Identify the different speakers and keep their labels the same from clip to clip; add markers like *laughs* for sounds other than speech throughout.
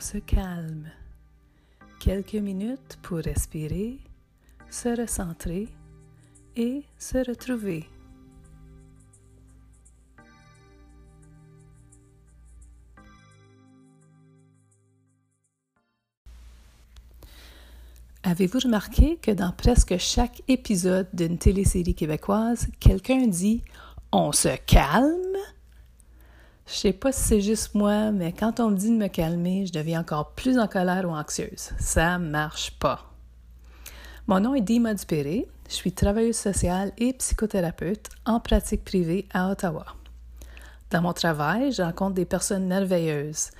Speaker 1: se calme. Quelques minutes pour respirer, se recentrer et se retrouver. Avez-vous remarqué que dans presque chaque épisode d'une télésérie québécoise, quelqu'un dit On se calme? Je sais pas si c'est juste moi, mais quand on me dit de me calmer, je deviens encore plus en colère ou anxieuse. Ça marche pas. Mon nom est Dima Dupéré. Je suis travailleuse sociale et psychothérapeute en pratique privée à Ottawa. Dans mon travail, je rencontre des personnes merveilleuses.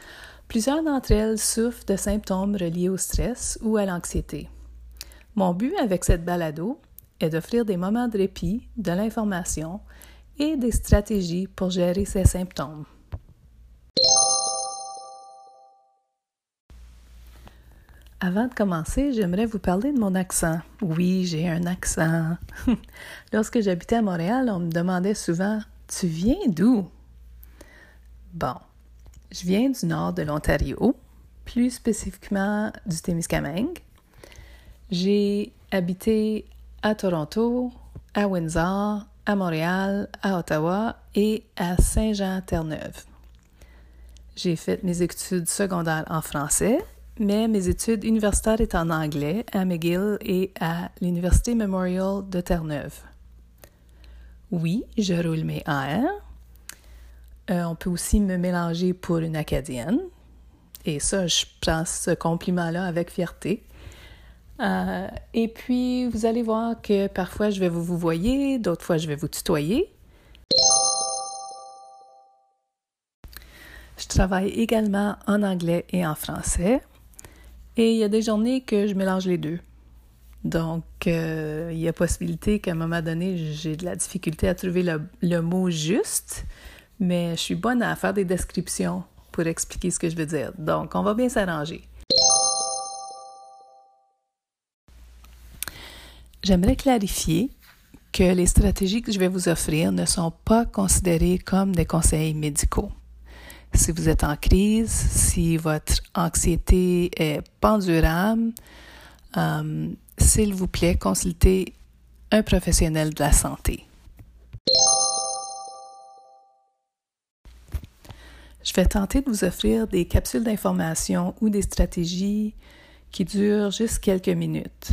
Speaker 1: Plusieurs d'entre elles souffrent de symptômes reliés au stress ou à l'anxiété. Mon but avec cette balado est d'offrir des moments de répit, de l'information et des stratégies pour gérer ces symptômes. Avant de commencer, j'aimerais vous parler de mon accent. Oui, j'ai un accent. *laughs* Lorsque j'habitais à Montréal, on me demandait souvent Tu viens d'où Bon, je viens du nord de l'Ontario, plus spécifiquement du Témiscamingue. J'ai habité à Toronto, à Windsor, à Montréal, à Ottawa et à Saint-Jean-Terre-Neuve. J'ai fait mes études secondaires en français, mais mes études universitaires étaient en anglais à McGill et à l'Université Memorial de Terre-Neuve. Oui, je roule mes AR. Euh, on peut aussi me mélanger pour une Acadienne. Et ça, je prends ce compliment-là avec fierté. Euh, et puis, vous allez voir que parfois, je vais vous vous voyer, d'autres fois, je vais vous tutoyer. Je travaille également en anglais et en français. Et il y a des journées que je mélange les deux. Donc, euh, il y a possibilité qu'à un moment donné, j'ai de la difficulté à trouver le, le, mot juste, mais je suis bonne à faire des descriptions pour expliquer ce que je veux dire. Donc, on va bien s'arranger. J'aimerais clarifier que les stratégies que je vais vous offrir ne sont pas considérées comme des conseils médicaux. Si vous êtes en crise, si votre anxiété est pendurable, euh, s'il vous plaît, consultez un professionnel de la santé. Je vais tenter de vous offrir des capsules d'information ou des stratégies qui durent juste quelques minutes.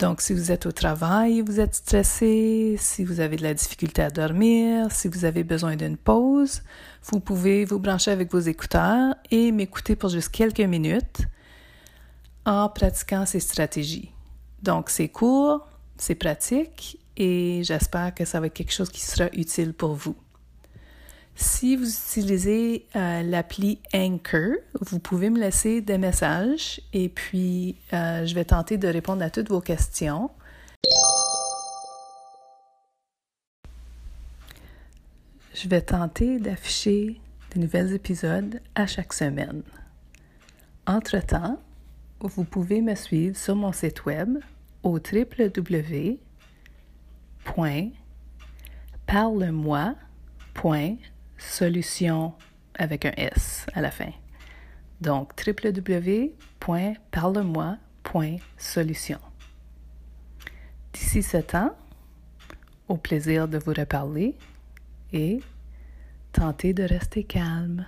Speaker 1: Donc, si vous êtes au travail, vous êtes stressé, si vous avez de la difficulté à dormir, si vous avez besoin d'une pause, vous pouvez vous brancher avec vos écouteurs et m'écouter pour juste quelques minutes en pratiquant ces stratégies. Donc, c'est court, c'est pratique et j'espère que ça va être quelque chose qui sera utile pour vous. Si vous utilisez euh, l'appli Anchor, vous pouvez me laisser des messages et puis euh, je vais tenter de répondre à toutes vos questions. Je vais tenter d'afficher de nouveaux épisodes à chaque semaine. Entre-temps, vous pouvez me suivre sur mon site web au www.parle-moi.com solution avec un S à la fin. Donc, www.parle-moi.solution. D'ici ce temps, au plaisir de vous reparler et tentez de rester calme.